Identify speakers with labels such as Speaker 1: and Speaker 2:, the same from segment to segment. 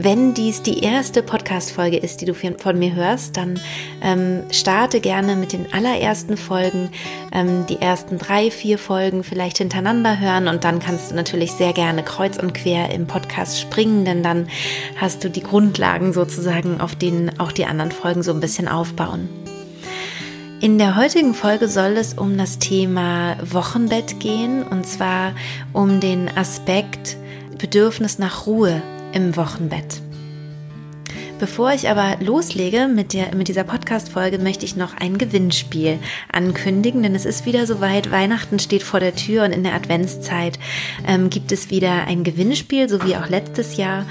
Speaker 1: Wenn dies die erste Podcast-Folge ist, die du von mir hörst, dann ähm, starte gerne mit den allerersten Folgen, ähm, die ersten drei, vier Folgen vielleicht hintereinander hören und dann kannst du natürlich sehr gerne kreuz und quer im Podcast springen, denn dann hast du die Grundlagen sozusagen, auf denen auch die anderen Folgen so ein bisschen aufbauen. In der heutigen Folge soll es um das Thema Wochenbett gehen und zwar um den Aspekt Bedürfnis nach Ruhe im Wochenbett. Bevor ich aber loslege mit, der, mit dieser Podcast-Folge, möchte ich noch ein Gewinnspiel ankündigen, denn es ist wieder soweit. Weihnachten steht vor der Tür und in der Adventszeit ähm, gibt es wieder ein Gewinnspiel, so wie auch letztes Jahr.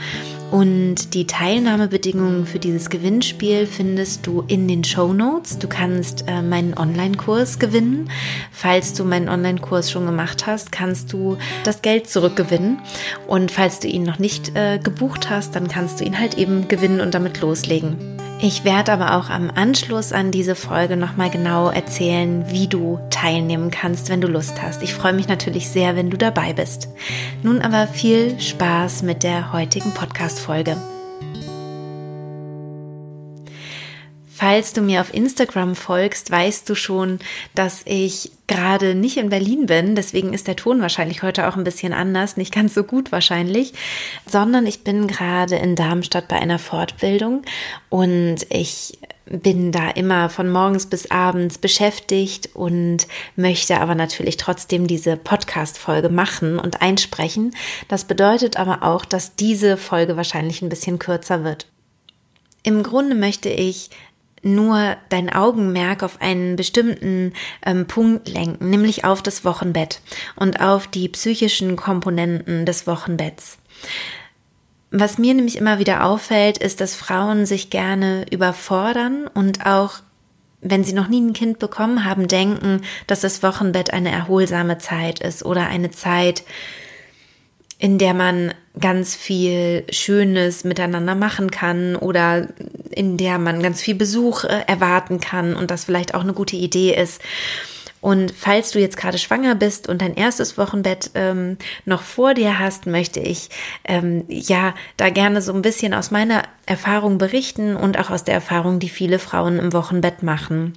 Speaker 1: Und die Teilnahmebedingungen für dieses Gewinnspiel findest du in den Show Notes. Du kannst äh, meinen Online-Kurs gewinnen. Falls du meinen Online-Kurs schon gemacht hast, kannst du das Geld zurückgewinnen. Und falls du ihn noch nicht äh, gebucht hast, dann kannst du ihn halt eben gewinnen und damit loslegen. Ich werde aber auch am Anschluss an diese Folge nochmal genau erzählen, wie du teilnehmen kannst, wenn du Lust hast. Ich freue mich natürlich sehr, wenn du dabei bist. Nun aber viel Spaß mit der heutigen Podcast-Folge. Falls du mir auf Instagram folgst, weißt du schon, dass ich gerade nicht in Berlin bin. Deswegen ist der Ton wahrscheinlich heute auch ein bisschen anders, nicht ganz so gut wahrscheinlich, sondern ich bin gerade in Darmstadt bei einer Fortbildung und ich bin da immer von morgens bis abends beschäftigt und möchte aber natürlich trotzdem diese Podcast-Folge machen und einsprechen. Das bedeutet aber auch, dass diese Folge wahrscheinlich ein bisschen kürzer wird. Im Grunde möchte ich nur dein Augenmerk auf einen bestimmten ähm, Punkt lenken, nämlich auf das Wochenbett und auf die psychischen Komponenten des Wochenbetts. Was mir nämlich immer wieder auffällt, ist, dass Frauen sich gerne überfordern und auch wenn sie noch nie ein Kind bekommen haben, denken, dass das Wochenbett eine erholsame Zeit ist oder eine Zeit, in der man ganz viel Schönes miteinander machen kann oder in der man ganz viel Besuch äh, erwarten kann und das vielleicht auch eine gute Idee ist. Und falls du jetzt gerade schwanger bist und dein erstes Wochenbett ähm, noch vor dir hast, möchte ich ähm, ja da gerne so ein bisschen aus meiner Erfahrung berichten und auch aus der Erfahrung, die viele Frauen im Wochenbett machen.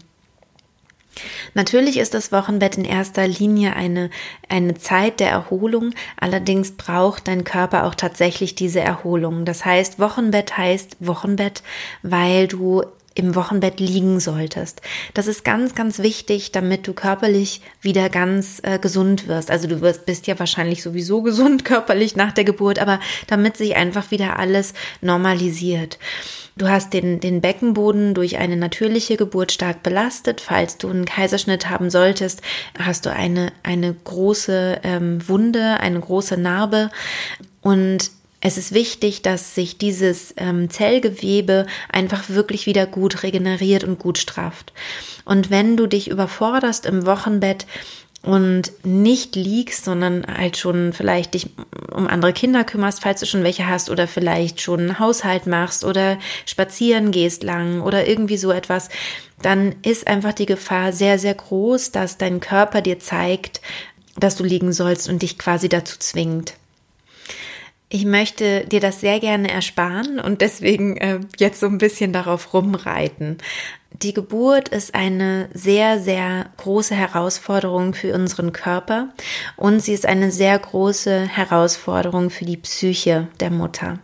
Speaker 1: Natürlich ist das Wochenbett in erster Linie eine, eine Zeit der Erholung, allerdings braucht dein Körper auch tatsächlich diese Erholung. Das heißt, Wochenbett heißt Wochenbett, weil du im Wochenbett liegen solltest. Das ist ganz, ganz wichtig, damit du körperlich wieder ganz äh, gesund wirst. Also du wirst, bist ja wahrscheinlich sowieso gesund körperlich nach der Geburt, aber damit sich einfach wieder alles normalisiert. Du hast den, den Beckenboden durch eine natürliche Geburt stark belastet. Falls du einen Kaiserschnitt haben solltest, hast du eine, eine große ähm, Wunde, eine große Narbe. Und es ist wichtig, dass sich dieses ähm, Zellgewebe einfach wirklich wieder gut regeneriert und gut strafft. Und wenn du dich überforderst im Wochenbett, und nicht liegst, sondern halt schon vielleicht dich um andere Kinder kümmerst, falls du schon welche hast oder vielleicht schon einen Haushalt machst oder spazieren gehst lang oder irgendwie so etwas, dann ist einfach die Gefahr sehr, sehr groß, dass dein Körper dir zeigt, dass du liegen sollst und dich quasi dazu zwingt. Ich möchte dir das sehr gerne ersparen und deswegen äh, jetzt so ein bisschen darauf rumreiten. Die Geburt ist eine sehr, sehr große Herausforderung für unseren Körper und sie ist eine sehr große Herausforderung für die Psyche der Mutter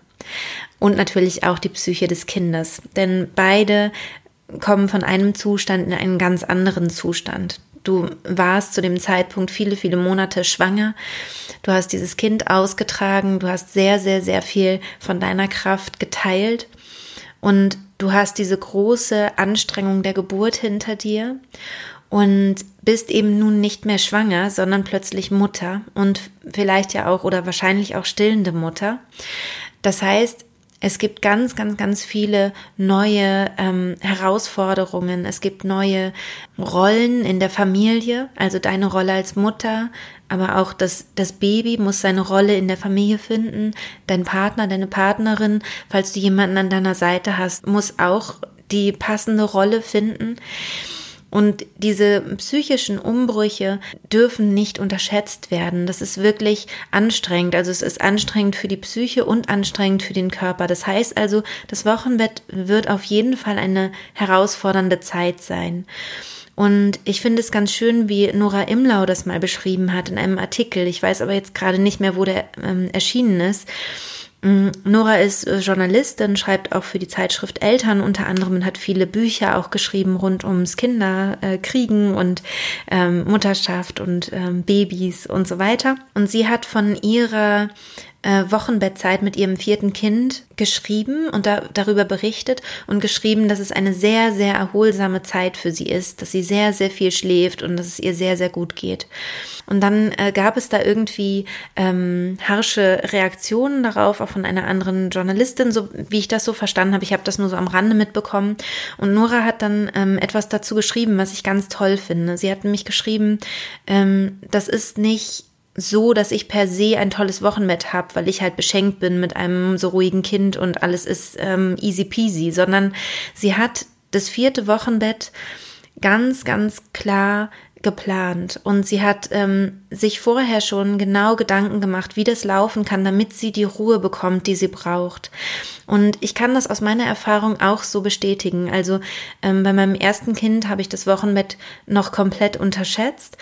Speaker 1: und natürlich auch die Psyche des Kindes, denn beide kommen von einem Zustand in einen ganz anderen Zustand. Du warst zu dem Zeitpunkt viele, viele Monate schwanger. Du hast dieses Kind ausgetragen. Du hast sehr, sehr, sehr viel von deiner Kraft geteilt. Und du hast diese große Anstrengung der Geburt hinter dir und bist eben nun nicht mehr schwanger, sondern plötzlich Mutter und vielleicht ja auch oder wahrscheinlich auch stillende Mutter. Das heißt, Es gibt ganz, ganz, ganz viele neue ähm, Herausforderungen. Es gibt neue Rollen in der Familie, also deine Rolle als Mutter, aber auch das, das Baby muss seine Rolle in der Familie finden. Dein Partner, deine Partnerin, falls du jemanden an deiner Seite hast, muss auch die passende Rolle finden. Und diese psychischen Umbrüche dürfen nicht unterschätzt werden. Das ist wirklich anstrengend. Also es ist anstrengend für die Psyche und anstrengend für den Körper. Das heißt also, das Wochenbett wird auf jeden Fall eine herausfordernde Zeit sein. Und ich finde es ganz schön, wie Nora Imlau das mal beschrieben hat in einem Artikel. Ich weiß aber jetzt gerade nicht mehr, wo der ähm, erschienen ist. Mm, Nora ist äh, Journalistin, schreibt auch für die Zeitschrift Eltern unter anderem und hat viele Bücher auch geschrieben rund ums Kinderkriegen und ähm, Mutterschaft und ähm, Babys und so weiter. Und sie hat von ihrer äh, Wochenbettzeit mit ihrem vierten Kind geschrieben und da, darüber berichtet und geschrieben, dass es eine sehr, sehr erholsame Zeit für sie ist, dass sie sehr, sehr viel schläft und dass es ihr sehr, sehr gut geht. Und dann äh, gab es da irgendwie ähm, harsche Reaktionen darauf, auch von einer anderen Journalistin, so wie ich das so verstanden habe. Ich habe das nur so am Rande mitbekommen. Und Nora hat dann ähm, etwas dazu geschrieben, was ich ganz toll finde. Sie hat nämlich geschrieben, ähm, das ist nicht so, dass ich per se ein tolles Wochenbett habe, weil ich halt beschenkt bin mit einem so ruhigen Kind und alles ist ähm, easy peasy, sondern sie hat das vierte Wochenbett ganz, ganz klar geplant und sie hat ähm, sich vorher schon genau Gedanken gemacht, wie das laufen kann, damit sie die Ruhe bekommt, die sie braucht. Und ich kann das aus meiner Erfahrung auch so bestätigen. Also ähm, bei meinem ersten Kind habe ich das Wochenbett noch komplett unterschätzt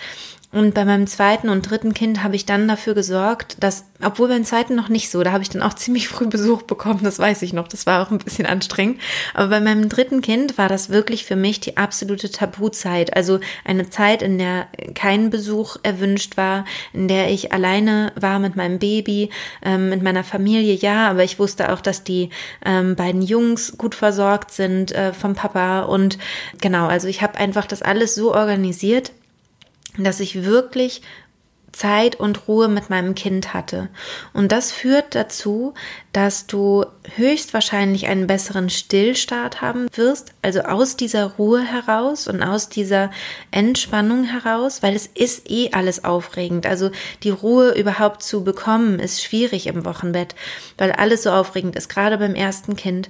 Speaker 1: und bei meinem zweiten und dritten Kind habe ich dann dafür gesorgt, dass, obwohl beim zweiten noch nicht so, da habe ich dann auch ziemlich früh Besuch bekommen, das weiß ich noch, das war auch ein bisschen anstrengend. Aber bei meinem dritten Kind war das wirklich für mich die absolute Tabuzeit. Also eine Zeit, in der kein Besuch erwünscht war, in der ich alleine war mit meinem Baby, ähm, mit meiner Familie, ja, aber ich wusste auch, dass die ähm, beiden Jungs gut versorgt sind äh, vom Papa. Und genau, also ich habe einfach das alles so organisiert, dass ich wirklich Zeit und Ruhe mit meinem Kind hatte. Und das führt dazu, dass du höchstwahrscheinlich einen besseren Stillstart haben wirst, also aus dieser Ruhe heraus und aus dieser Entspannung heraus, weil es ist eh alles aufregend. Also die Ruhe überhaupt zu bekommen ist schwierig im Wochenbett, weil alles so aufregend ist, gerade beim ersten Kind.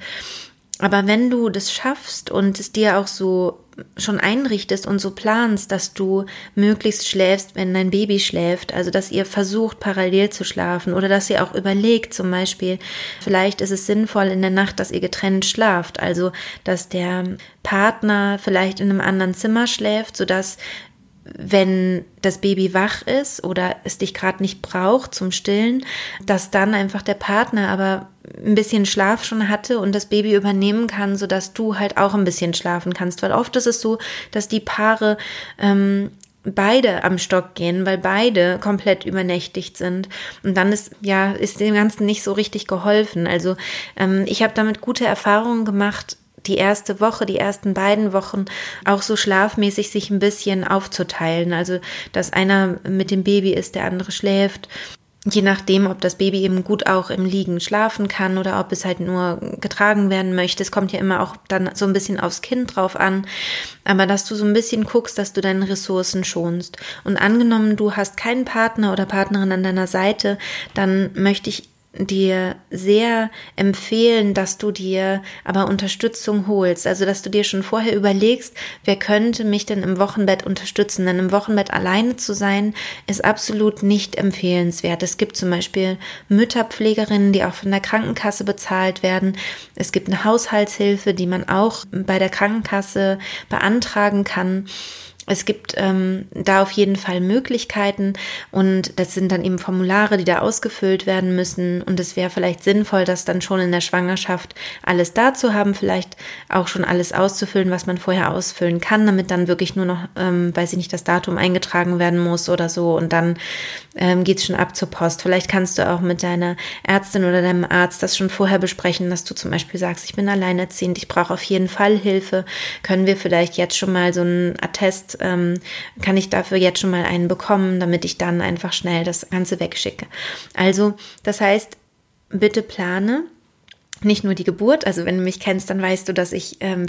Speaker 1: Aber wenn du das schaffst und es dir auch so schon einrichtest und so planst, dass du möglichst schläfst, wenn dein Baby schläft, also dass ihr versucht, parallel zu schlafen oder dass ihr auch überlegt, zum Beispiel, vielleicht ist es sinnvoll in der Nacht, dass ihr getrennt schlaft, also dass der Partner vielleicht in einem anderen Zimmer schläft, sodass wenn das Baby wach ist oder es dich gerade nicht braucht zum Stillen, dass dann einfach der Partner aber ein bisschen Schlaf schon hatte und das Baby übernehmen kann, so dass du halt auch ein bisschen schlafen kannst. Weil oft ist es so, dass die Paare ähm, beide am Stock gehen, weil beide komplett übernächtigt sind. Und dann ist ja ist dem Ganzen nicht so richtig geholfen. Also ähm, ich habe damit gute Erfahrungen gemacht die erste Woche, die ersten beiden Wochen auch so schlafmäßig sich ein bisschen aufzuteilen. Also, dass einer mit dem Baby ist, der andere schläft. Je nachdem, ob das Baby eben gut auch im Liegen schlafen kann oder ob es halt nur getragen werden möchte. Es kommt ja immer auch dann so ein bisschen aufs Kind drauf an. Aber dass du so ein bisschen guckst, dass du deine Ressourcen schonst. Und angenommen, du hast keinen Partner oder Partnerin an deiner Seite, dann möchte ich dir sehr empfehlen, dass du dir aber Unterstützung holst. Also, dass du dir schon vorher überlegst, wer könnte mich denn im Wochenbett unterstützen. Denn im Wochenbett alleine zu sein, ist absolut nicht empfehlenswert. Es gibt zum Beispiel Mütterpflegerinnen, die auch von der Krankenkasse bezahlt werden. Es gibt eine Haushaltshilfe, die man auch bei der Krankenkasse beantragen kann. Es gibt ähm, da auf jeden Fall Möglichkeiten und das sind dann eben Formulare, die da ausgefüllt werden müssen und es wäre vielleicht sinnvoll, das dann schon in der Schwangerschaft alles da zu haben, vielleicht auch schon alles auszufüllen, was man vorher ausfüllen kann, damit dann wirklich nur noch, ähm, weiß ich nicht, das Datum eingetragen werden muss oder so und dann ähm, geht schon ab zur Post. Vielleicht kannst du auch mit deiner Ärztin oder deinem Arzt das schon vorher besprechen, dass du zum Beispiel sagst, ich bin alleinerziehend, ich brauche auf jeden Fall Hilfe, können wir vielleicht jetzt schon mal so einen Attest ähm, kann ich dafür jetzt schon mal einen bekommen, damit ich dann einfach schnell das Ganze wegschicke. Also, das heißt, bitte plane nicht nur die Geburt, also wenn du mich kennst, dann weißt du, dass ich ähm,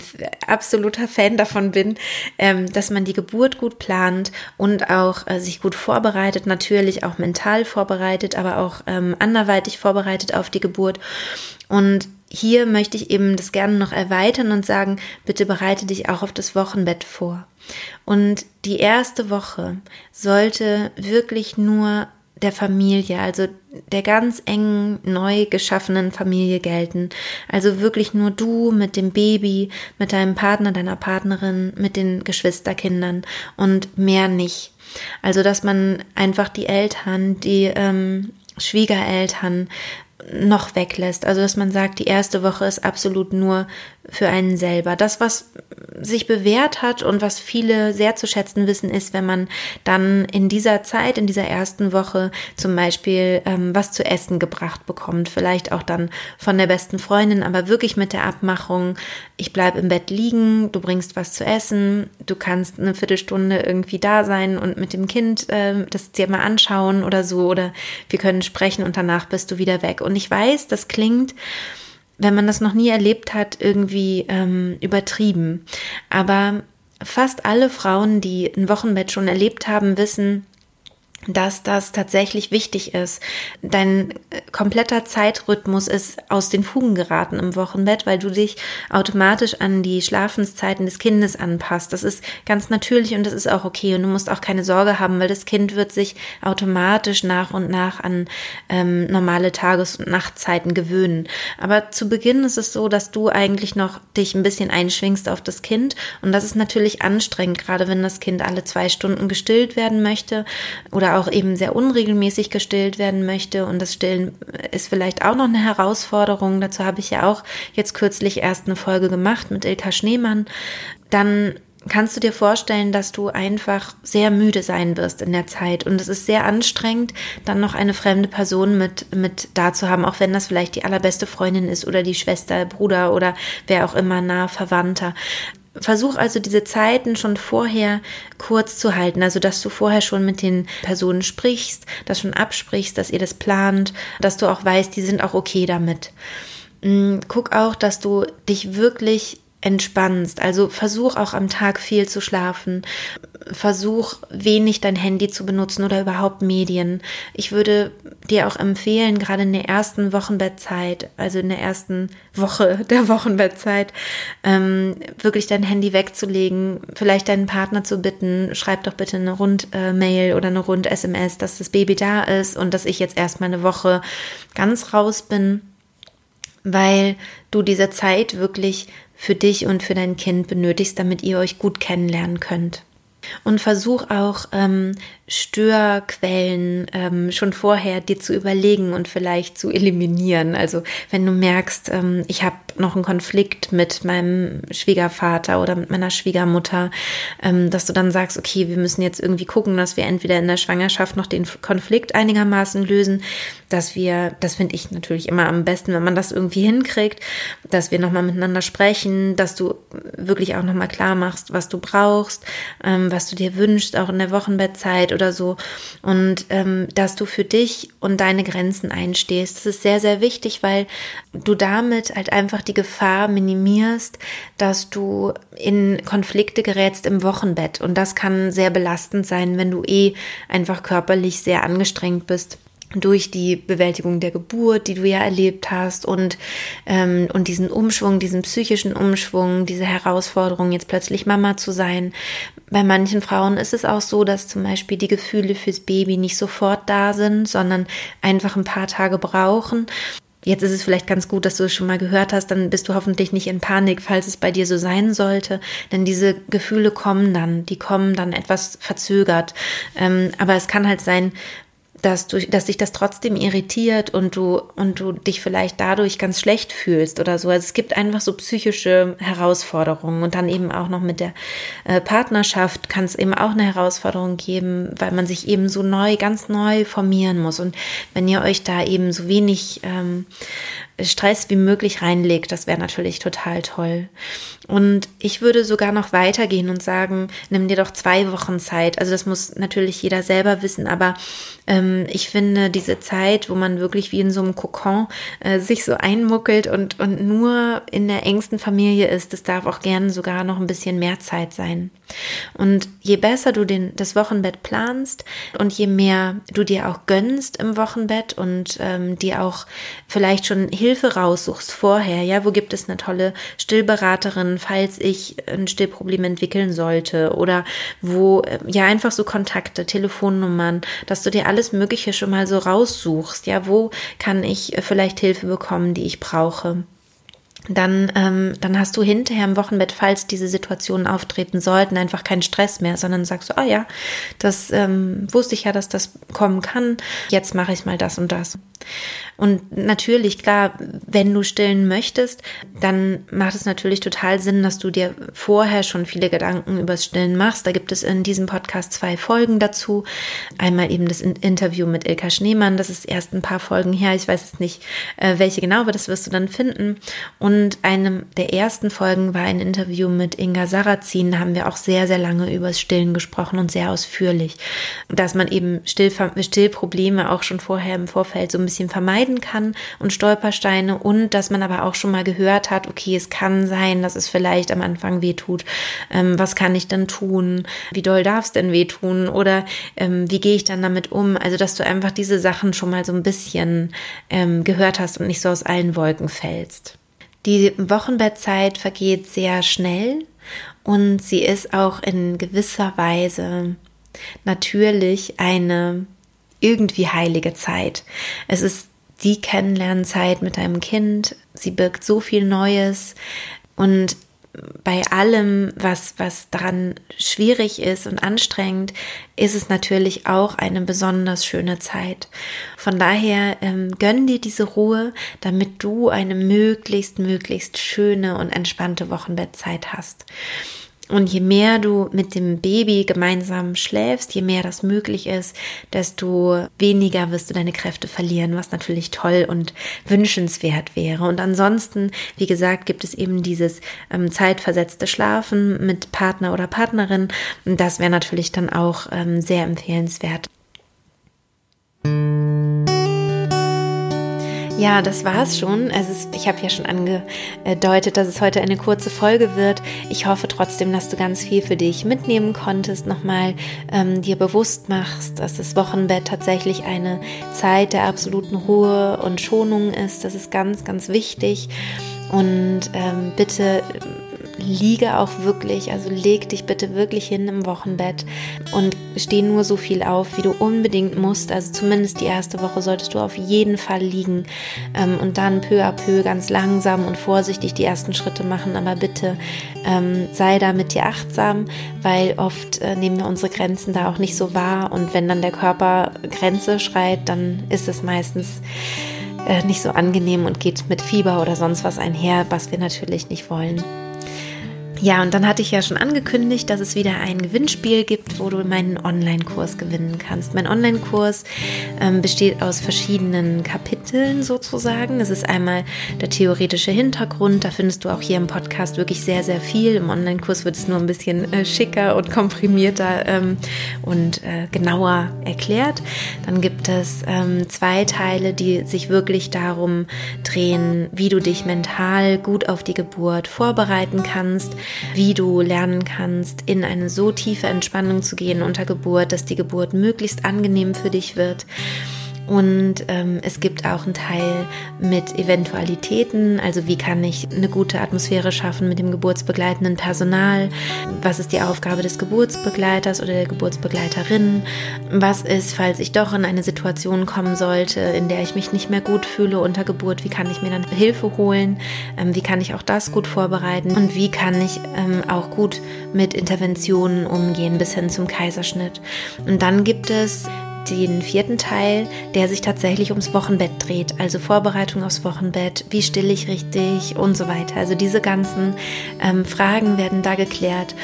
Speaker 1: absoluter Fan davon bin, ähm, dass man die Geburt gut plant und auch äh, sich gut vorbereitet, natürlich auch mental vorbereitet, aber auch ähm, anderweitig vorbereitet auf die Geburt. Und hier möchte ich eben das gerne noch erweitern und sagen, bitte bereite dich auch auf das Wochenbett vor. Und die erste Woche sollte wirklich nur der Familie, also der ganz engen, neu geschaffenen Familie gelten. Also wirklich nur du mit dem Baby, mit deinem Partner, deiner Partnerin, mit den Geschwisterkindern und mehr nicht. Also dass man einfach die Eltern, die ähm, Schwiegereltern noch weglässt. Also dass man sagt, die erste Woche ist absolut nur für einen selber. Das, was sich bewährt hat und was viele sehr zu schätzen wissen, ist, wenn man dann in dieser Zeit, in dieser ersten Woche zum Beispiel ähm, was zu essen gebracht bekommt. Vielleicht auch dann von der besten Freundin, aber wirklich mit der Abmachung, ich bleib im Bett liegen, du bringst was zu essen, du kannst eine Viertelstunde irgendwie da sein und mit dem Kind äh, das dir mal anschauen oder so, oder wir können sprechen und danach bist du wieder weg. Und ich weiß, das klingt wenn man das noch nie erlebt hat, irgendwie ähm, übertrieben. Aber fast alle Frauen, die ein Wochenbett schon erlebt haben, wissen, dass das tatsächlich wichtig ist. Dein äh, kompletter Zeitrhythmus ist aus den Fugen geraten im Wochenbett, weil du dich automatisch an die Schlafenszeiten des Kindes anpasst. Das ist ganz natürlich und das ist auch okay. Und du musst auch keine Sorge haben, weil das Kind wird sich automatisch nach und nach an ähm, normale Tages- und Nachtzeiten gewöhnen. Aber zu Beginn ist es so, dass du eigentlich noch dich ein bisschen einschwingst auf das Kind. Und das ist natürlich anstrengend, gerade wenn das Kind alle zwei Stunden gestillt werden möchte oder auch eben sehr unregelmäßig gestillt werden möchte. Und das Stillen ist vielleicht auch noch eine Herausforderung. Dazu habe ich ja auch jetzt kürzlich erst eine Folge gemacht mit Ilka Schneemann. Dann kannst du dir vorstellen, dass du einfach sehr müde sein wirst in der Zeit. Und es ist sehr anstrengend, dann noch eine fremde Person mit, mit da zu haben, auch wenn das vielleicht die allerbeste Freundin ist oder die Schwester, Bruder oder wer auch immer nah Verwandter. Versuch also diese Zeiten schon vorher kurz zu halten, also dass du vorher schon mit den Personen sprichst, das schon absprichst, dass ihr das plant, dass du auch weißt, die sind auch okay damit. Mm, guck auch, dass du dich wirklich entspannst. Also versuch auch am Tag viel zu schlafen. Versuch wenig dein Handy zu benutzen oder überhaupt Medien. Ich würde dir auch empfehlen, gerade in der ersten Wochenbettzeit, also in der ersten Woche der Wochenbettzeit, ähm, wirklich dein Handy wegzulegen, vielleicht deinen Partner zu bitten, schreib doch bitte eine Rund-Mail oder eine Rund-SMS, dass das Baby da ist und dass ich jetzt erstmal eine Woche ganz raus bin weil du diese Zeit wirklich für dich und für dein Kind benötigst, damit ihr euch gut kennenlernen könnt. Und versuch auch ähm, Störquellen ähm, schon vorher dir zu überlegen und vielleicht zu eliminieren. Also wenn du merkst, ähm, ich habe noch einen Konflikt mit meinem Schwiegervater oder mit meiner Schwiegermutter, ähm, dass du dann sagst, okay, wir müssen jetzt irgendwie gucken, dass wir entweder in der Schwangerschaft noch den Konflikt einigermaßen lösen, dass wir, das finde ich natürlich immer am besten, wenn man das irgendwie hinkriegt, dass wir nochmal miteinander sprechen, dass du wirklich auch nochmal klar machst, was du brauchst, ähm, was du dir wünschst, auch in der Wochenbettzeit oder so. Und ähm, dass du für dich und deine Grenzen einstehst. Das ist sehr, sehr wichtig, weil du damit halt einfach die Gefahr minimierst, dass du in Konflikte gerätst im Wochenbett. Und das kann sehr belastend sein, wenn du eh einfach körperlich sehr angestrengt bist durch die Bewältigung der Geburt, die du ja erlebt hast und, ähm, und diesen Umschwung, diesen psychischen Umschwung, diese Herausforderung, jetzt plötzlich Mama zu sein. Bei manchen Frauen ist es auch so, dass zum Beispiel die Gefühle fürs Baby nicht sofort da sind, sondern einfach ein paar Tage brauchen. Jetzt ist es vielleicht ganz gut, dass du es schon mal gehört hast, dann bist du hoffentlich nicht in Panik, falls es bei dir so sein sollte. Denn diese Gefühle kommen dann, die kommen dann etwas verzögert. Ähm, aber es kann halt sein, dass, du, dass dich das trotzdem irritiert und du, und du dich vielleicht dadurch ganz schlecht fühlst oder so. Also es gibt einfach so psychische Herausforderungen und dann eben auch noch mit der äh, Partnerschaft kann es eben auch eine Herausforderung geben, weil man sich eben so neu, ganz neu formieren muss. Und wenn ihr euch da eben so wenig ähm, Stress wie möglich reinlegt. Das wäre natürlich total toll. Und ich würde sogar noch weitergehen und sagen, nimm dir doch zwei Wochen Zeit. Also das muss natürlich jeder selber wissen, aber ähm, ich finde diese Zeit, wo man wirklich wie in so einem Kokon äh, sich so einmuckelt und, und nur in der engsten Familie ist, das darf auch gerne sogar noch ein bisschen mehr Zeit sein. Und je besser du den, das Wochenbett planst und je mehr du dir auch gönnst im Wochenbett und ähm, dir auch vielleicht schon Hilfe raussuchst vorher, ja, wo gibt es eine tolle Stillberaterin, falls ich ein Stillproblem entwickeln sollte oder wo, äh, ja, einfach so Kontakte, Telefonnummern, dass du dir alles Mögliche schon mal so raussuchst, ja, wo kann ich äh, vielleicht Hilfe bekommen, die ich brauche dann, ähm, dann hast du hinterher im Wochenbett, falls diese Situationen auftreten sollten, einfach keinen Stress mehr, sondern sagst du, ah ja, das ähm, wusste ich ja, dass das kommen kann, jetzt mache ich mal das und das. Und natürlich, klar, wenn du stillen möchtest, dann macht es natürlich total Sinn, dass du dir vorher schon viele Gedanken übers Stillen machst. Da gibt es in diesem Podcast zwei Folgen dazu. Einmal eben das Interview mit Ilka Schneemann, das ist erst ein paar Folgen her. Ich weiß jetzt nicht, äh, welche genau, aber das wirst du dann finden. Und einem der ersten Folgen war ein Interview mit Inga Sarrazin. Da haben wir auch sehr, sehr lange übers Stillen gesprochen und sehr ausführlich. Dass man eben Still Stillprobleme auch schon vorher im Vorfeld so ein bisschen vermeiden kann und Stolpersteine und dass man aber auch schon mal gehört hat, okay, es kann sein, dass es vielleicht am Anfang wehtut. Ähm, was kann ich dann tun? Wie doll darf es denn wehtun? Oder ähm, wie gehe ich dann damit um? Also, dass du einfach diese Sachen schon mal so ein bisschen ähm, gehört hast und nicht so aus allen Wolken fällst. Die Wochenbettzeit vergeht sehr schnell und sie ist auch in gewisser Weise natürlich eine irgendwie heilige Zeit. Es ist die Kennenlernzeit mit deinem Kind. Sie birgt so viel Neues und bei allem, was, was daran schwierig ist und anstrengend, ist es natürlich auch eine besonders schöne Zeit. Von daher ähm, gönn dir diese Ruhe, damit du eine möglichst, möglichst schöne und entspannte Wochenbettzeit hast. Und je mehr du mit dem Baby gemeinsam schläfst, je mehr das möglich ist, desto weniger wirst du deine Kräfte verlieren, was natürlich toll und wünschenswert wäre. Und ansonsten, wie gesagt, gibt es eben dieses ähm, zeitversetzte Schlafen mit Partner oder Partnerin. Das wäre natürlich dann auch ähm, sehr empfehlenswert. Ja, das war's schon. Also ich habe ja schon angedeutet, dass es heute eine kurze Folge wird. Ich hoffe trotzdem, dass du ganz viel für dich mitnehmen konntest, nochmal ähm, dir bewusst machst, dass das Wochenbett tatsächlich eine Zeit der absoluten Ruhe und Schonung ist. Das ist ganz, ganz wichtig. Und ähm, bitte liege auch wirklich, also leg dich bitte wirklich hin im Wochenbett und steh nur so viel auf, wie du unbedingt musst. Also zumindest die erste Woche solltest du auf jeden Fall liegen ähm, und dann peu à peu ganz langsam und vorsichtig die ersten Schritte machen. Aber bitte ähm, sei da mit dir achtsam, weil oft äh, nehmen wir unsere Grenzen da auch nicht so wahr. Und wenn dann der Körper Grenze schreit, dann ist es meistens äh, nicht so angenehm und geht mit Fieber oder sonst was einher, was wir natürlich nicht wollen. Ja, und dann hatte ich ja schon angekündigt, dass es wieder ein Gewinnspiel gibt, wo du meinen Online-Kurs gewinnen kannst. Mein Online-Kurs ähm, besteht aus verschiedenen Kapiteln sozusagen. Das ist einmal der theoretische Hintergrund. Da findest du auch hier im Podcast wirklich sehr, sehr viel. Im Online-Kurs wird es nur ein bisschen äh, schicker und komprimierter ähm, und äh, genauer erklärt. Dann gibt es ähm, zwei Teile, die sich wirklich darum drehen, wie du dich mental gut auf die Geburt vorbereiten kannst wie du lernen kannst, in eine so tiefe Entspannung zu gehen unter Geburt, dass die Geburt möglichst angenehm für dich wird. Und ähm, es gibt auch einen Teil mit Eventualitäten, also wie kann ich eine gute Atmosphäre schaffen mit dem geburtsbegleitenden Personal, was ist die Aufgabe des Geburtsbegleiters oder der Geburtsbegleiterin, was ist, falls ich doch in eine Situation kommen sollte, in der ich mich nicht mehr gut fühle unter Geburt, wie kann ich mir dann Hilfe holen, ähm, wie kann ich auch das gut vorbereiten? Und wie kann ich ähm, auch gut mit Interventionen umgehen bis hin zum Kaiserschnitt. Und dann gibt es den vierten Teil, der sich tatsächlich ums Wochenbett dreht, also Vorbereitung aufs Wochenbett, wie still ich richtig und so weiter. Also diese ganzen ähm, Fragen werden da geklärt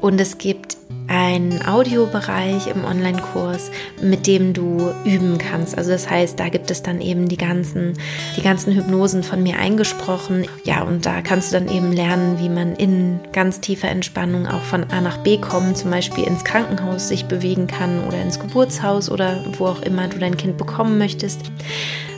Speaker 1: und es gibt einen Audiobereich im Online-Kurs, mit dem du üben kannst. Also das heißt, da gibt es dann eben die ganzen, die ganzen Hypnosen von mir eingesprochen. Ja, und da kannst du dann eben lernen, wie man in ganz tiefer Entspannung auch von A nach B kommen, zum Beispiel ins Krankenhaus sich bewegen kann oder ins Geburtshaus oder wo auch immer du dein Kind bekommen möchtest.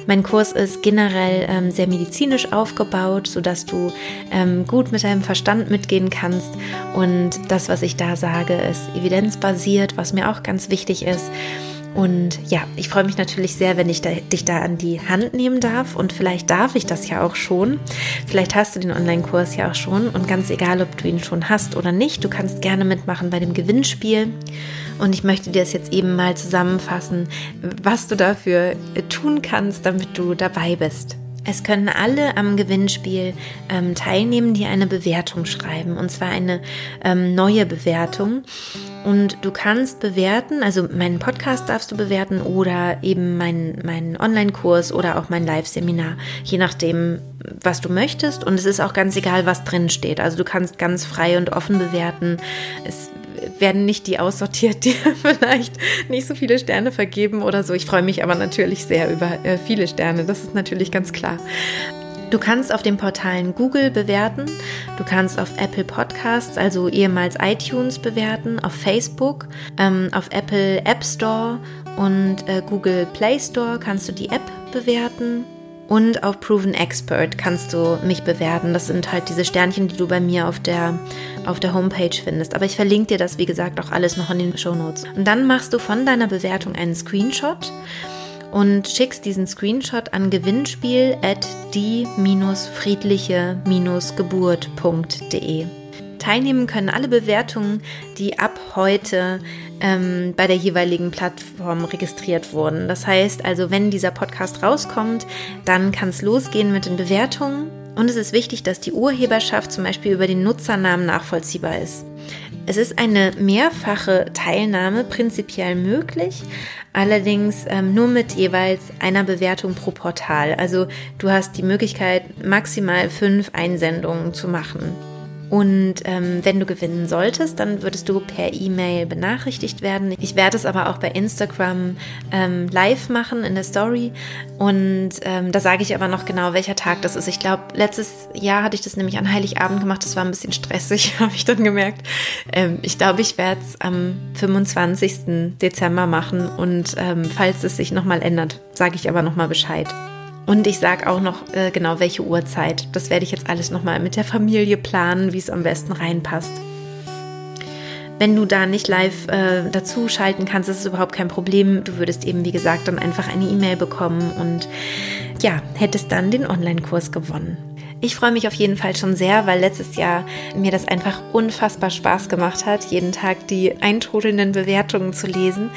Speaker 1: Mein Kurs ist generell ähm, sehr medizinisch aufgebaut, sodass du ähm, gut mit deinem Verstand mitgehen kannst. Und das, was ich da sage, ist evidenzbasiert, was mir auch ganz wichtig ist. Und ja, ich freue mich natürlich sehr, wenn ich da, dich da an die Hand nehmen darf. Und vielleicht darf ich das ja auch schon. Vielleicht hast du den Online-Kurs ja auch schon. Und ganz egal, ob du ihn schon hast oder nicht, du kannst gerne mitmachen bei dem Gewinnspiel. Und ich möchte dir das jetzt eben mal zusammenfassen, was du dafür tun kannst, damit du dabei bist. Es können alle am Gewinnspiel ähm, teilnehmen, die eine Bewertung schreiben, und zwar eine ähm, neue Bewertung. Und du kannst bewerten, also meinen Podcast darfst du bewerten oder eben meinen, meinen Online-Kurs oder auch mein Live-Seminar, je nachdem, was du möchtest. Und es ist auch ganz egal, was drin steht. Also du kannst ganz frei und offen bewerten. Es werden nicht die aussortiert, die vielleicht nicht so viele Sterne vergeben oder so. Ich freue mich aber natürlich sehr über äh, viele Sterne, das ist natürlich ganz klar. Du kannst auf den Portalen Google bewerten, du kannst auf Apple Podcasts, also ehemals iTunes bewerten, auf Facebook, ähm, auf Apple App Store und äh, Google Play Store kannst du die App bewerten. Und auf Proven Expert kannst du mich bewerten. Das sind halt diese Sternchen, die du bei mir auf der, auf der Homepage findest. Aber ich verlinke dir das, wie gesagt, auch alles noch in den Show Notes. Und dann machst du von deiner Bewertung einen Screenshot und schickst diesen Screenshot an gewinnspiel at die-friedliche-geburt.de. Teilnehmen können alle Bewertungen, die ab heute ähm, bei der jeweiligen Plattform registriert wurden. Das heißt also, wenn dieser Podcast rauskommt, dann kann es losgehen mit den Bewertungen. Und es ist wichtig, dass die Urheberschaft zum Beispiel über den Nutzernamen nachvollziehbar ist. Es ist eine mehrfache Teilnahme prinzipiell möglich, allerdings ähm, nur mit jeweils einer Bewertung pro Portal. Also du hast die Möglichkeit, maximal fünf Einsendungen zu machen. Und ähm, wenn du gewinnen solltest, dann würdest du per E-Mail benachrichtigt werden. Ich werde es aber auch bei Instagram ähm, live machen in der Story. Und ähm, da sage ich aber noch genau, welcher Tag das ist. Ich glaube, letztes Jahr hatte ich das nämlich an Heiligabend gemacht. Das war ein bisschen stressig, habe ich dann gemerkt. Ähm, ich glaube, ich werde es am 25. Dezember machen. Und ähm, falls es sich nochmal ändert, sage ich aber nochmal Bescheid. Und ich sage auch noch äh, genau, welche Uhrzeit. Das werde ich jetzt alles nochmal mit der Familie planen, wie es am besten reinpasst. Wenn du da nicht live äh, dazu schalten kannst, ist es überhaupt kein Problem. Du würdest eben, wie gesagt, dann einfach eine E-Mail bekommen und ja, hättest dann den Online-Kurs gewonnen. Ich freue mich auf jeden Fall schon sehr, weil letztes Jahr mir das einfach unfassbar Spaß gemacht hat, jeden Tag die eintrudelnden Bewertungen zu lesen.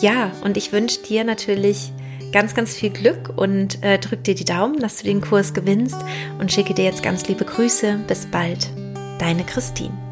Speaker 1: Ja, und ich wünsche dir natürlich ganz, ganz viel Glück und äh, drück dir die Daumen, dass du den Kurs gewinnst und schicke dir jetzt ganz liebe Grüße. Bis bald. Deine Christine.